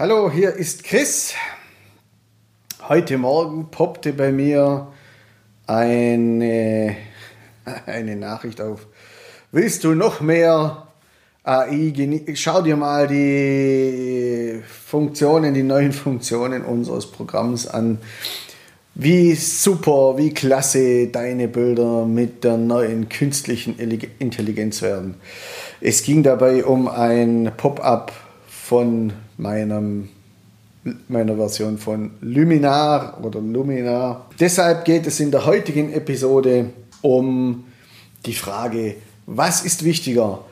Hallo, hier ist Chris. Heute Morgen poppte bei mir eine, eine Nachricht auf. Willst du noch mehr AI? Schau dir mal die Funktionen, die neuen Funktionen unseres Programms an. Wie super, wie klasse deine Bilder mit der neuen künstlichen Intelligenz werden. Es ging dabei um ein Pop-up von meinem, meiner Version von Luminar oder Luminar. Deshalb geht es in der heutigen Episode um die Frage, was ist wichtiger?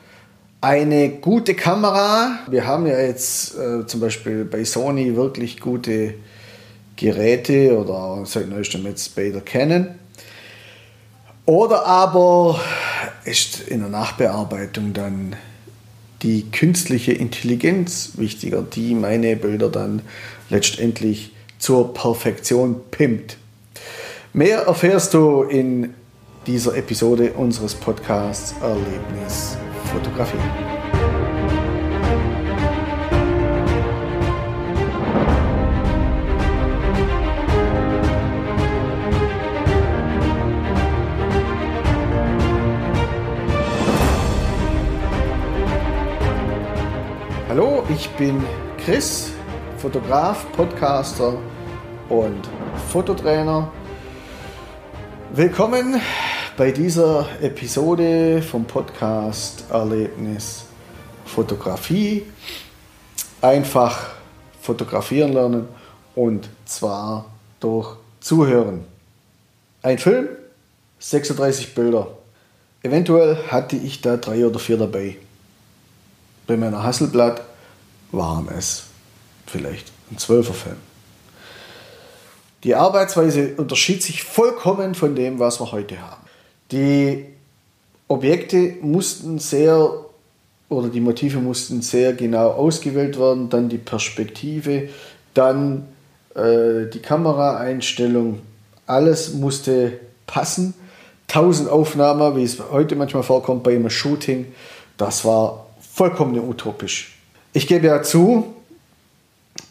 Eine gute Kamera. Wir haben ja jetzt äh, zum Beispiel bei Sony wirklich gute Geräte oder seit neuestem jetzt bei Canon. Oder aber ist in der Nachbearbeitung dann die künstliche Intelligenz wichtiger, die meine Bilder dann letztendlich zur Perfektion pimmt. Mehr erfährst du in dieser Episode unseres Podcasts Erlebnis Fotografie. Bin Chris, Fotograf, Podcaster und Fototrainer. Willkommen bei dieser Episode vom Podcast Erlebnis Fotografie. Einfach fotografieren lernen und zwar durch Zuhören. Ein Film, 36 Bilder. Eventuell hatte ich da drei oder vier dabei. Bei meiner Hasselblatt waren es vielleicht ein Zwölferfilm. Die Arbeitsweise unterschied sich vollkommen von dem, was wir heute haben. Die Objekte mussten sehr oder die Motive mussten sehr genau ausgewählt werden, dann die Perspektive, dann äh, die Kameraeinstellung, alles musste passen. Tausend Aufnahmen, wie es heute manchmal vorkommt bei einem Shooting, das war vollkommen utopisch. Ich gebe ja zu,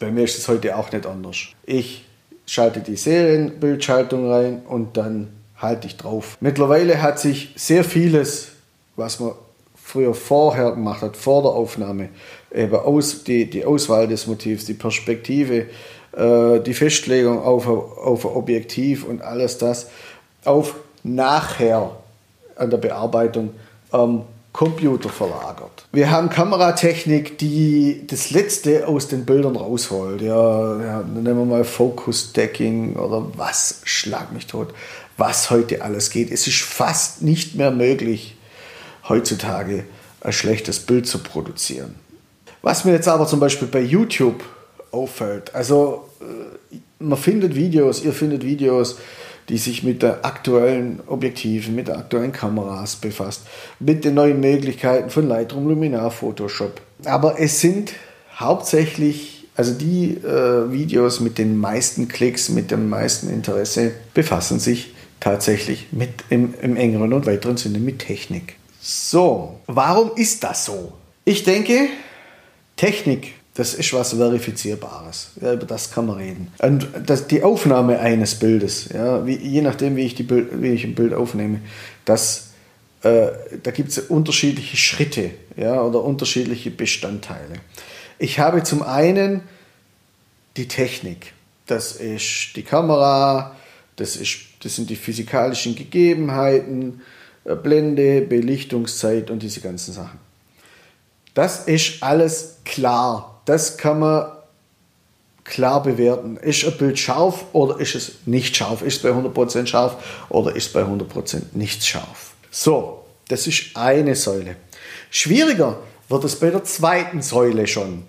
bei mir ist es heute auch nicht anders. Ich schalte die Serienbildschaltung rein und dann halte ich drauf. Mittlerweile hat sich sehr vieles, was man früher vorher gemacht hat, vor der Aufnahme, eben aus, die, die Auswahl des Motivs, die Perspektive, äh, die Festlegung auf, auf Objektiv und alles das, auf nachher an der Bearbeitung ähm, Computer verlagert. Wir haben Kameratechnik, die das Letzte aus den Bildern rausholt. Ja, ja nehmen wir mal Focus Stacking oder was, schlag mich tot, was heute alles geht. Es ist fast nicht mehr möglich, heutzutage ein schlechtes Bild zu produzieren. Was mir jetzt aber zum Beispiel bei YouTube auffällt, also äh, man findet Videos, ihr findet Videos, die sich mit der aktuellen Objektiven, mit der aktuellen Kameras befasst, mit den neuen Möglichkeiten von Lightroom, Luminar, Photoshop. Aber es sind hauptsächlich, also die äh, Videos mit den meisten Klicks, mit dem meisten Interesse, befassen sich tatsächlich mit im, im engeren und weiteren Sinne mit Technik. So, warum ist das so? Ich denke, Technik das ist was Verifizierbares. Ja, über das kann man reden. Und das, die Aufnahme eines Bildes, ja, wie, je nachdem, wie ich, die Bild, wie ich ein Bild aufnehme, das, äh, da gibt es unterschiedliche Schritte ja, oder unterschiedliche Bestandteile. Ich habe zum einen die Technik. Das ist die Kamera, das, ist, das sind die physikalischen Gegebenheiten, äh, Blende, Belichtungszeit und diese ganzen Sachen. Das ist alles klar das kann man klar bewerten. Ist ein Bild scharf oder ist es nicht scharf? Ist es bei 100% scharf oder ist es bei 100% nicht scharf? So, das ist eine Säule. Schwieriger wird es bei der zweiten Säule schon.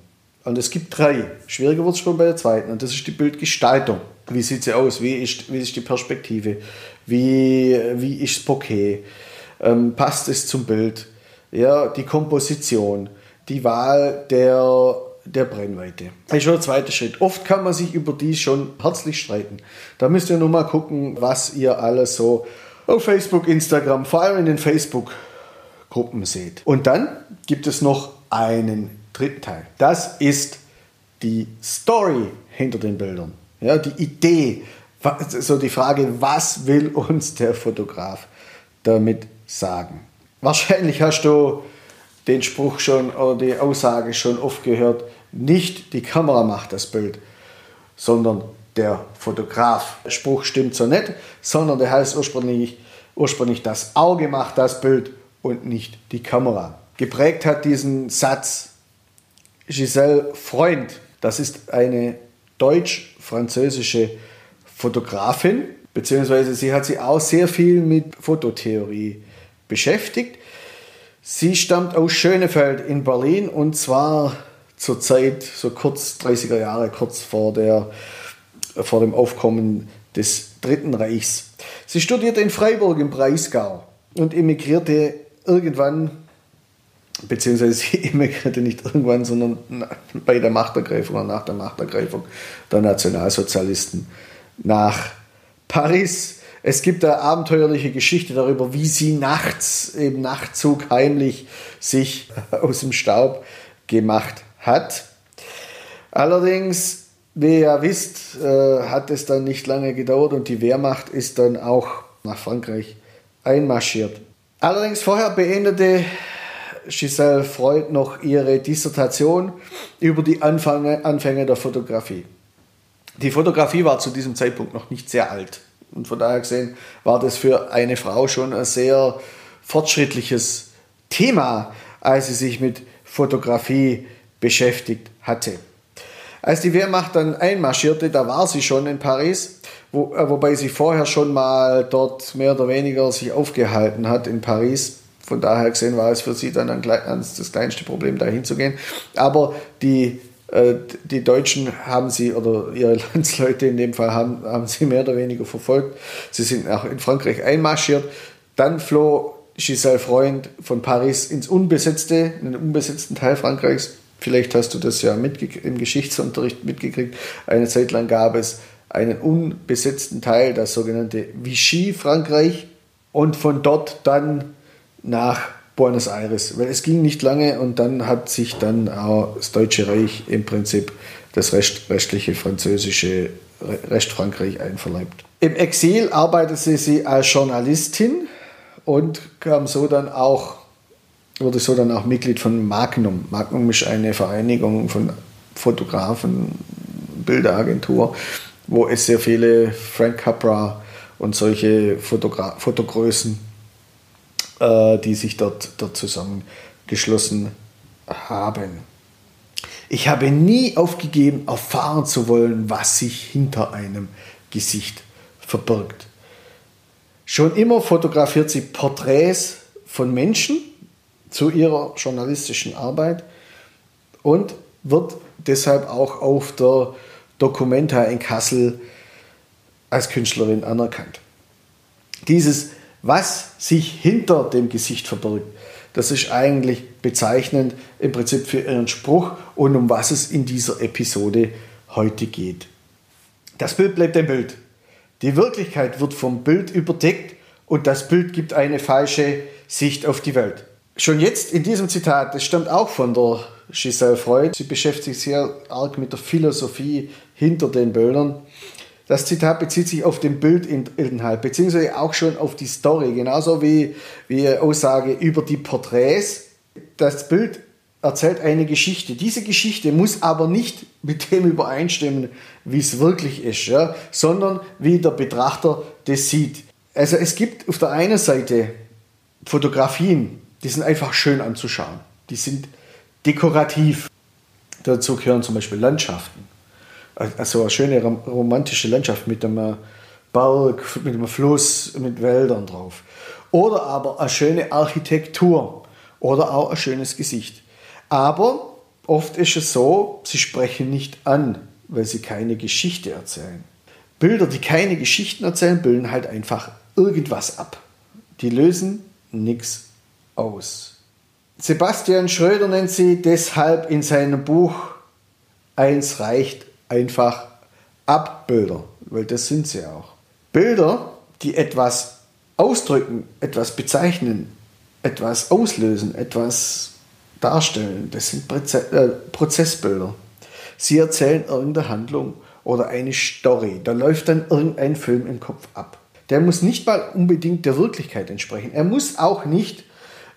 Und es gibt drei. Schwieriger wird es schon bei der zweiten. Und das ist die Bildgestaltung. Wie sieht sie aus? Wie ist, wie ist die Perspektive? Wie, wie ist das Bokeh? Ähm, passt es zum Bild? Ja, die Komposition, die Wahl der der Brennweite. Das ist schon der zweite Schritt. Oft kann man sich über die schon herzlich streiten. Da müsst ihr nur mal gucken, was ihr alles so auf Facebook, Instagram, vor allem in den Facebook-Gruppen seht. Und dann gibt es noch einen dritten Teil. Das ist die Story hinter den Bildern, ja, die Idee, so die Frage, was will uns der Fotograf damit sagen? Wahrscheinlich hast du den Spruch schon oder die Aussage schon oft gehört, nicht die Kamera macht das Bild, sondern der Fotograf. Der Spruch stimmt so nicht, sondern der heißt ursprünglich, ursprünglich das Auge macht das Bild und nicht die Kamera. Geprägt hat diesen Satz Giselle Freund. Das ist eine deutsch-französische Fotografin, beziehungsweise sie hat sich auch sehr viel mit Fototheorie beschäftigt. Sie stammt aus Schönefeld in Berlin und zwar zur Zeit, so kurz 30er Jahre, kurz vor, der, vor dem Aufkommen des Dritten Reichs. Sie studierte in Freiburg im Breisgau und emigrierte irgendwann, beziehungsweise sie emigrierte nicht irgendwann, sondern bei der Machtergreifung oder nach der Machtergreifung der Nationalsozialisten nach Paris. Es gibt eine abenteuerliche Geschichte darüber, wie sie nachts im Nachtzug heimlich sich aus dem Staub gemacht hat. Allerdings, wie ihr ja wisst, äh, hat es dann nicht lange gedauert und die Wehrmacht ist dann auch nach Frankreich einmarschiert. Allerdings vorher beendete Giselle Freud noch ihre Dissertation über die Anfänge, Anfänge der Fotografie. Die Fotografie war zu diesem Zeitpunkt noch nicht sehr alt. Und von daher gesehen war das für eine Frau schon ein sehr fortschrittliches Thema, als sie sich mit Fotografie beschäftigt hatte. Als die Wehrmacht dann einmarschierte, da war sie schon in Paris, wo, äh, wobei sie vorher schon mal dort mehr oder weniger sich aufgehalten hat in Paris. Von daher gesehen war es für sie dann ein, das kleinste Problem, da hinzugehen. Aber die, äh, die Deutschen haben sie, oder ihre Landsleute in dem Fall, haben, haben sie mehr oder weniger verfolgt. Sie sind auch in Frankreich einmarschiert. Dann floh Giselle Freund von Paris ins unbesetzte, in den unbesetzten Teil Frankreichs Vielleicht hast du das ja im Geschichtsunterricht mitgekriegt. Eine Zeit lang gab es einen unbesetzten Teil, das sogenannte Vichy Frankreich, und von dort dann nach Buenos Aires. Weil es ging nicht lange und dann hat sich dann auch das Deutsche Reich im Prinzip das Rest, restliche französische Restfrankreich einverleibt. Im Exil arbeitete sie als Journalistin und kam so dann auch wurde so dann auch Mitglied von Magnum. Magnum ist eine Vereinigung von Fotografen, Bilderagentur, wo es sehr viele Frank Capra und solche Fotogra Fotogrößen, äh, die sich dort, dort zusammengeschlossen haben. Ich habe nie aufgegeben, erfahren zu wollen, was sich hinter einem Gesicht verbirgt. Schon immer fotografiert sie Porträts von Menschen, zu ihrer journalistischen Arbeit und wird deshalb auch auf der Documenta in Kassel als Künstlerin anerkannt. Dieses, was sich hinter dem Gesicht verbirgt, das ist eigentlich bezeichnend im Prinzip für ihren Spruch und um was es in dieser Episode heute geht. Das Bild bleibt ein Bild. Die Wirklichkeit wird vom Bild überdeckt und das Bild gibt eine falsche Sicht auf die Welt. Schon jetzt in diesem Zitat, das stammt auch von der Giselle Freud, sie beschäftigt sich sehr arg mit der Philosophie hinter den Bildern. Das Zitat bezieht sich auf den Bildinhalt, beziehungsweise auch schon auf die Story, genauso wie, wie Aussage über die Porträts. Das Bild erzählt eine Geschichte. Diese Geschichte muss aber nicht mit dem übereinstimmen, wie es wirklich ist, ja, sondern wie der Betrachter das sieht. Also es gibt auf der einen Seite Fotografien, die sind einfach schön anzuschauen. Die sind dekorativ. Dazu gehören zum Beispiel Landschaften. Also eine schöne romantische Landschaft mit einem Berg, mit einem Fluss, mit Wäldern drauf. Oder aber eine schöne Architektur oder auch ein schönes Gesicht. Aber oft ist es so, sie sprechen nicht an, weil sie keine Geschichte erzählen. Bilder, die keine Geschichten erzählen, bilden halt einfach irgendwas ab. Die lösen nichts aus. Sebastian Schröder nennt sie deshalb in seinem Buch Eins reicht einfach Abbilder, weil das sind sie auch. Bilder, die etwas ausdrücken, etwas bezeichnen, etwas auslösen, etwas darstellen, das sind äh, Prozessbilder. Sie erzählen irgendeine Handlung oder eine Story. Da läuft dann irgendein Film im Kopf ab. Der muss nicht mal unbedingt der Wirklichkeit entsprechen. Er muss auch nicht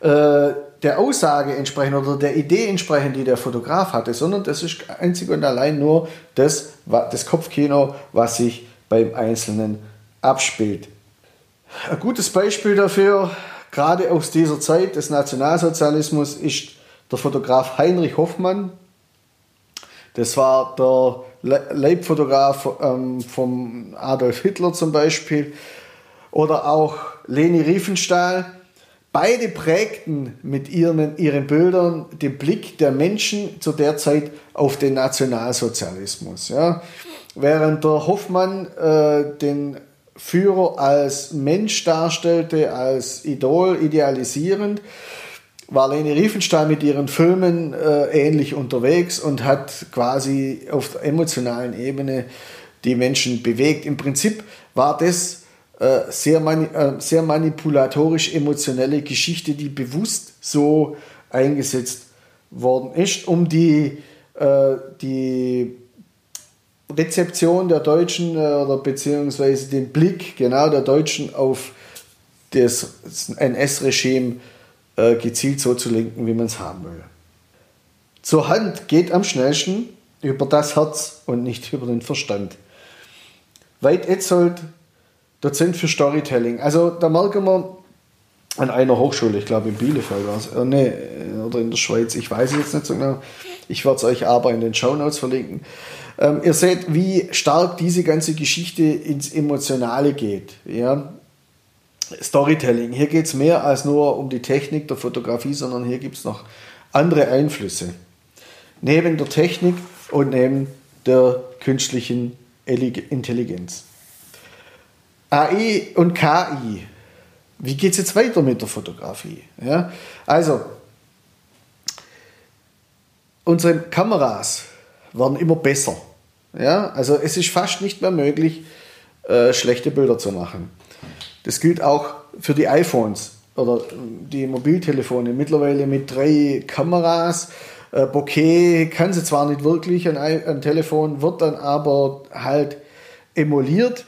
äh, der Aussage entsprechen oder der Idee entsprechen, die der Fotograf hatte, sondern das ist einzig und allein nur das, das Kopfkino, was sich beim Einzelnen abspielt. Ein gutes Beispiel dafür, gerade aus dieser Zeit des Nationalsozialismus, ist der Fotograf Heinrich Hoffmann. Das war der Leibfotograf ähm, von Adolf Hitler zum Beispiel. Oder auch Leni Riefenstahl Beide prägten mit ihren, ihren Bildern den Blick der Menschen zu der Zeit auf den Nationalsozialismus. Ja. Während der Hoffmann äh, den Führer als Mensch darstellte, als Idol, idealisierend, war Leni Riefenstahl mit ihren Filmen äh, ähnlich unterwegs und hat quasi auf der emotionalen Ebene die Menschen bewegt. Im Prinzip war das äh, sehr, mani äh, sehr manipulatorisch emotionelle Geschichte, die bewusst so eingesetzt worden ist, um die, äh, die Rezeption der Deutschen äh, oder beziehungsweise den Blick genau der Deutschen auf das NS-Regime äh, gezielt so zu lenken, wie man es haben will. Zur Hand geht am schnellsten über das Herz und nicht über den Verstand. Weit Etzold Dozent für Storytelling. Also da merken wir an einer Hochschule, ich glaube in Bielefeld war es, äh, nee, oder in der Schweiz, ich weiß es jetzt nicht so genau. Ich werde es euch aber in den Show Notes verlinken. Ähm, ihr seht, wie stark diese ganze Geschichte ins Emotionale geht. Ja? Storytelling. Hier geht es mehr als nur um die Technik der Fotografie, sondern hier gibt es noch andere Einflüsse. Neben der Technik und neben der künstlichen Intelligenz. AI und KI. Wie geht es jetzt weiter mit der Fotografie? Ja? Also, unsere Kameras werden immer besser. Ja? Also es ist fast nicht mehr möglich, äh, schlechte Bilder zu machen. Das gilt auch für die iPhones oder die Mobiltelefone. Mittlerweile mit drei Kameras. Äh, Bokeh kann sie zwar nicht wirklich, ein, ein Telefon wird dann aber halt emuliert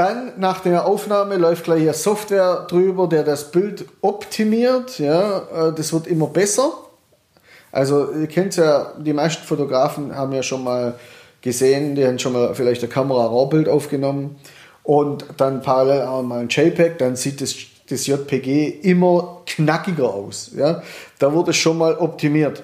dann nach der Aufnahme läuft gleich eine Software drüber, der das Bild optimiert. Ja, äh, das wird immer besser. Also ihr kennt ja, die meisten Fotografen haben ja schon mal gesehen, die haben schon mal vielleicht eine Kamera RAW-Bild aufgenommen und dann parallel auch mal ein JPEG, dann sieht das, das JPG immer knackiger aus. Ja? Da wurde es schon mal optimiert.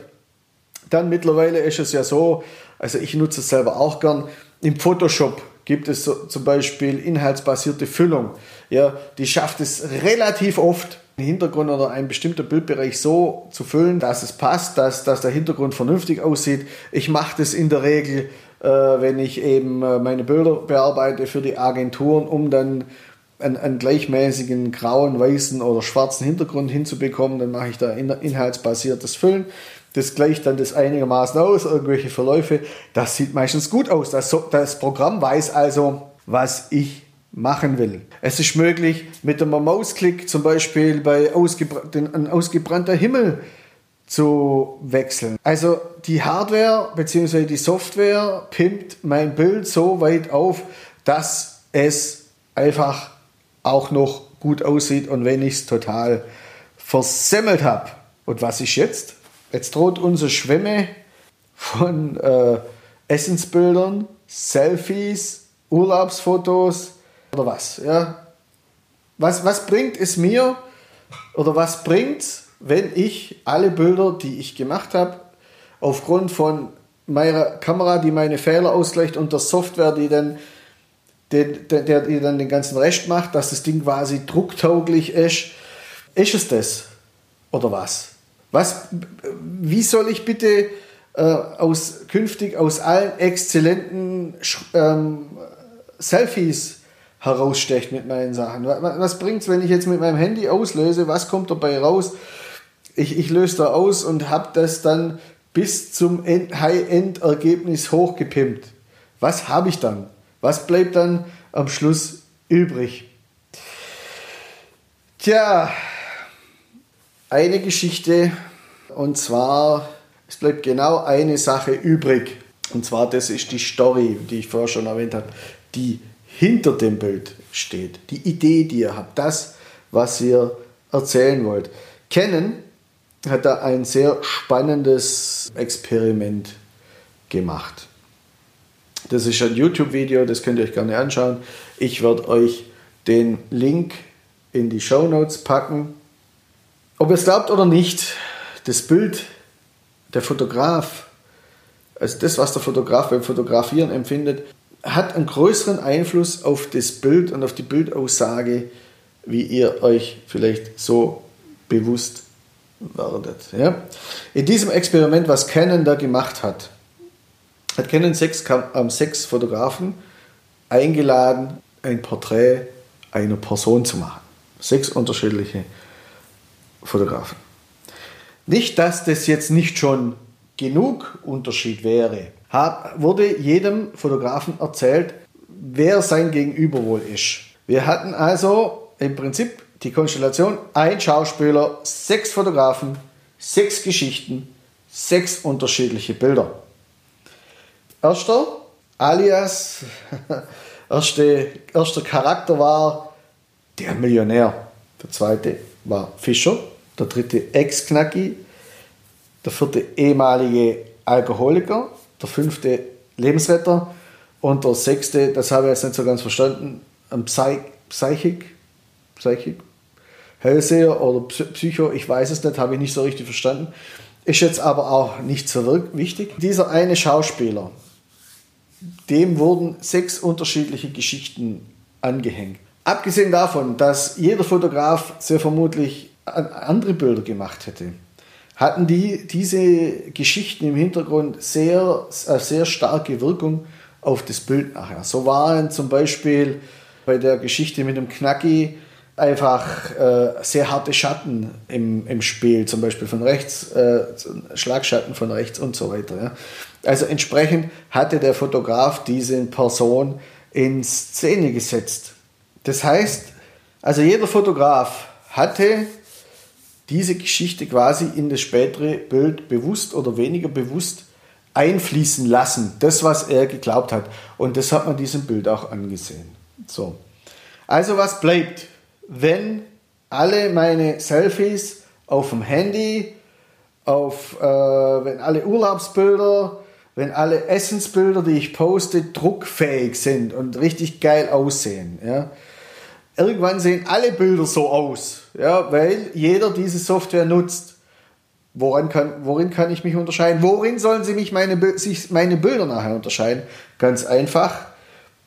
Dann mittlerweile ist es ja so, also ich nutze es selber auch gern, im Photoshop gibt es so, zum Beispiel inhaltsbasierte Füllung. Ja, die schafft es relativ oft, den Hintergrund oder einen bestimmten Bildbereich so zu füllen, dass es passt, dass, dass der Hintergrund vernünftig aussieht. Ich mache das in der Regel, äh, wenn ich eben äh, meine Bilder bearbeite für die Agenturen, um dann einen, einen, gleichmäßigen grauen, weißen oder schwarzen Hintergrund hinzubekommen. Dann mache ich da inhaltsbasiertes Füllen. Das gleicht dann das einigermaßen aus, irgendwelche Verläufe. Das sieht meistens gut aus. Das, das Programm weiß also, was ich machen will. Es ist möglich, mit einem Mausklick zum Beispiel bei ausgebra ein ausgebrannter Himmel zu wechseln. Also die Hardware bzw. die Software pimpt mein Bild so weit auf, dass es einfach auch noch gut aussieht und wenn ich es total versemmelt habe. Und was ist jetzt? Jetzt droht unsere Schwemme von äh, Essensbildern, Selfies, Urlaubsfotos oder was. Ja? Was, was bringt es mir oder was bringt wenn ich alle Bilder, die ich gemacht habe, aufgrund von meiner Kamera, die meine Fehler ausgleicht und der Software, die dann, den, der, der, die dann den ganzen Rest macht, dass das Ding quasi drucktauglich ist, ist es das oder was? Was, wie soll ich bitte äh, aus, künftig aus allen exzellenten ähm, Selfies herausstechen mit meinen Sachen? Was, was es, wenn ich jetzt mit meinem Handy auslöse? Was kommt dabei raus? Ich, ich löse da aus und habe das dann bis zum High-End-Ergebnis hochgepimpt. Was habe ich dann? Was bleibt dann am Schluss übrig? Tja, eine Geschichte und zwar, es bleibt genau eine Sache übrig. Und zwar, das ist die Story, die ich vorher schon erwähnt habe, die hinter dem Bild steht. Die Idee, die ihr habt, das, was ihr erzählen wollt. Canon hat da ein sehr spannendes Experiment gemacht. Das ist ein YouTube-Video, das könnt ihr euch gerne anschauen. Ich werde euch den Link in die Show Notes packen. Ob ihr es glaubt oder nicht, das Bild, der Fotograf, also das, was der Fotograf beim Fotografieren empfindet, hat einen größeren Einfluss auf das Bild und auf die Bildaussage, wie ihr euch vielleicht so bewusst werdet. Ja? In diesem Experiment, was Canon da gemacht hat, hat Canon sechs, ähm, sechs Fotografen eingeladen, ein Porträt einer Person zu machen. Sechs unterschiedliche Fotografen. Nicht, dass das jetzt nicht schon genug Unterschied wäre, hat, wurde jedem Fotografen erzählt, wer sein Gegenüber wohl ist. Wir hatten also im Prinzip die Konstellation, ein Schauspieler, sechs Fotografen, sechs Geschichten, sechs unterschiedliche Bilder. Erster, alias, erste, erster Charakter war der Millionär. Der zweite war Fischer. Der dritte Ex-Knacki. Der vierte ehemalige Alkoholiker. Der fünfte Lebensretter. Und der sechste, das habe ich jetzt nicht so ganz verstanden, ein Psych Psychic, Psychic, Hellseher oder Psycho, ich weiß es nicht, habe ich nicht so richtig verstanden. Ist jetzt aber auch nicht so wichtig. Dieser eine Schauspieler, dem wurden sechs unterschiedliche Geschichten angehängt. Abgesehen davon, dass jeder Fotograf sehr vermutlich andere Bilder gemacht hätte, hatten die diese Geschichten im Hintergrund sehr, äh, sehr starke Wirkung auf das Bild nachher. So waren zum Beispiel bei der Geschichte mit dem Knacki einfach äh, sehr harte Schatten im, im Spiel, zum Beispiel von rechts, äh, Schlagschatten von rechts und so weiter. Ja. Also entsprechend hatte der Fotograf diese Person in Szene gesetzt. Das heißt, also jeder Fotograf hatte diese Geschichte quasi in das spätere Bild bewusst oder weniger bewusst einfließen lassen. Das, was er geglaubt hat. Und das hat man diesem Bild auch angesehen. So. Also was bleibt? wenn alle meine Selfies auf dem Handy, auf, äh, wenn alle Urlaubsbilder, wenn alle Essensbilder, die ich poste, druckfähig sind und richtig geil aussehen. Ja. Irgendwann sehen alle Bilder so aus, ja, weil jeder diese Software nutzt. Woran kann, worin kann ich mich unterscheiden? Worin sollen sie mich meine, sich meine Bilder nachher unterscheiden? Ganz einfach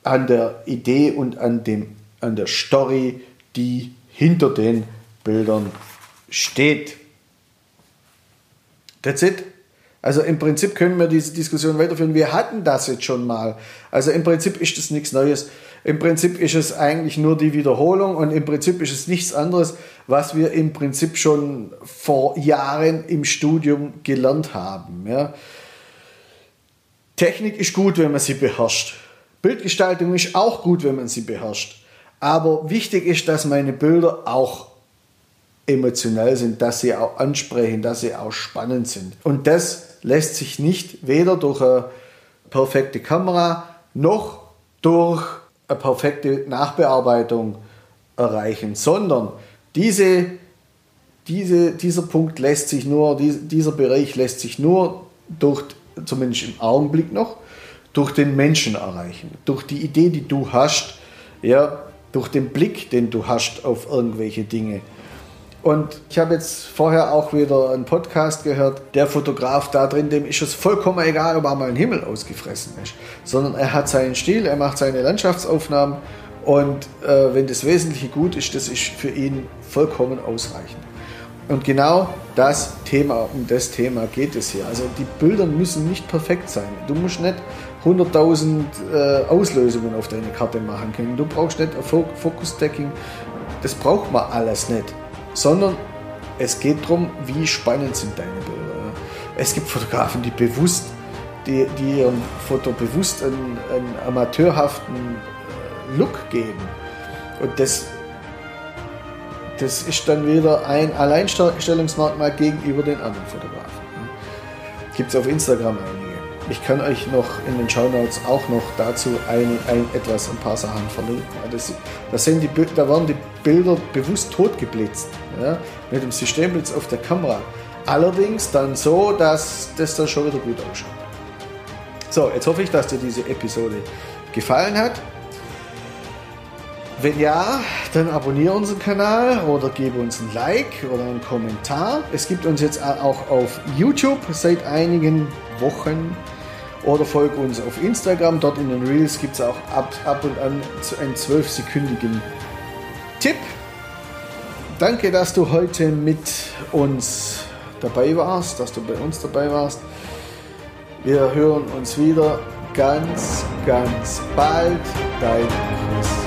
an der Idee und an, dem, an der Story, die hinter den Bildern steht. That's it. Also im Prinzip können wir diese Diskussion weiterführen. Wir hatten das jetzt schon mal. Also im Prinzip ist das nichts Neues. Im Prinzip ist es eigentlich nur die Wiederholung und im Prinzip ist es nichts anderes, was wir im Prinzip schon vor Jahren im Studium gelernt haben. Ja. Technik ist gut, wenn man sie beherrscht. Bildgestaltung ist auch gut, wenn man sie beherrscht. Aber wichtig ist, dass meine Bilder auch emotionell sind, dass sie auch ansprechen, dass sie auch spannend sind. Und das lässt sich nicht weder durch eine perfekte Kamera noch durch eine perfekte Nachbearbeitung erreichen, sondern diese, diese, dieser Punkt lässt sich nur, dieser Bereich lässt sich nur durch, zumindest im Augenblick noch, durch den Menschen erreichen, durch die Idee, die du hast, ja, durch den Blick, den du hast auf irgendwelche Dinge. Und ich habe jetzt vorher auch wieder einen Podcast gehört, der Fotograf da drin, dem ist es vollkommen egal, ob er mal ein Himmel ausgefressen ist, sondern er hat seinen Stil, er macht seine Landschaftsaufnahmen und äh, wenn das Wesentliche gut ist, das ist für ihn vollkommen ausreichend. Und genau das Thema, um das Thema geht es hier. Also die Bilder müssen nicht perfekt sein. Du musst nicht 100.000 äh, Auslösungen auf deine Karte machen können. Du brauchst nicht Focus-Stacking, das braucht man alles nicht. Sondern es geht darum, wie spannend sind deine Bilder. Es gibt Fotografen, die bewusst, die, die ihrem Foto bewusst einen, einen amateurhaften äh, Look geben. Und das, das ist dann wieder ein Alleinstellungsmerkmal gegenüber den anderen Fotografen. Gibt es auf Instagram einige. ich kann euch noch in den Show Notes auch noch dazu ein, ein, etwas, ein paar Sachen verlinken. Das, das sind die, da werden die Bilder bewusst totgeblitzt, ja, mit dem Systemblitz auf der Kamera. Allerdings dann so, dass das dann schon wieder gut ausschaut. So, jetzt hoffe ich, dass dir diese Episode gefallen hat. Wenn ja, dann abonniere unseren Kanal oder gebe uns ein Like oder einen Kommentar. Es gibt uns jetzt auch auf YouTube seit einigen Wochen oder folge uns auf Instagram. Dort in den Reels gibt es auch ab, ab und an einen zwölfsekündigen Tipp. Danke, dass du heute mit uns dabei warst, dass du bei uns dabei warst. Wir hören uns wieder ganz, ganz bald. Dein Chris.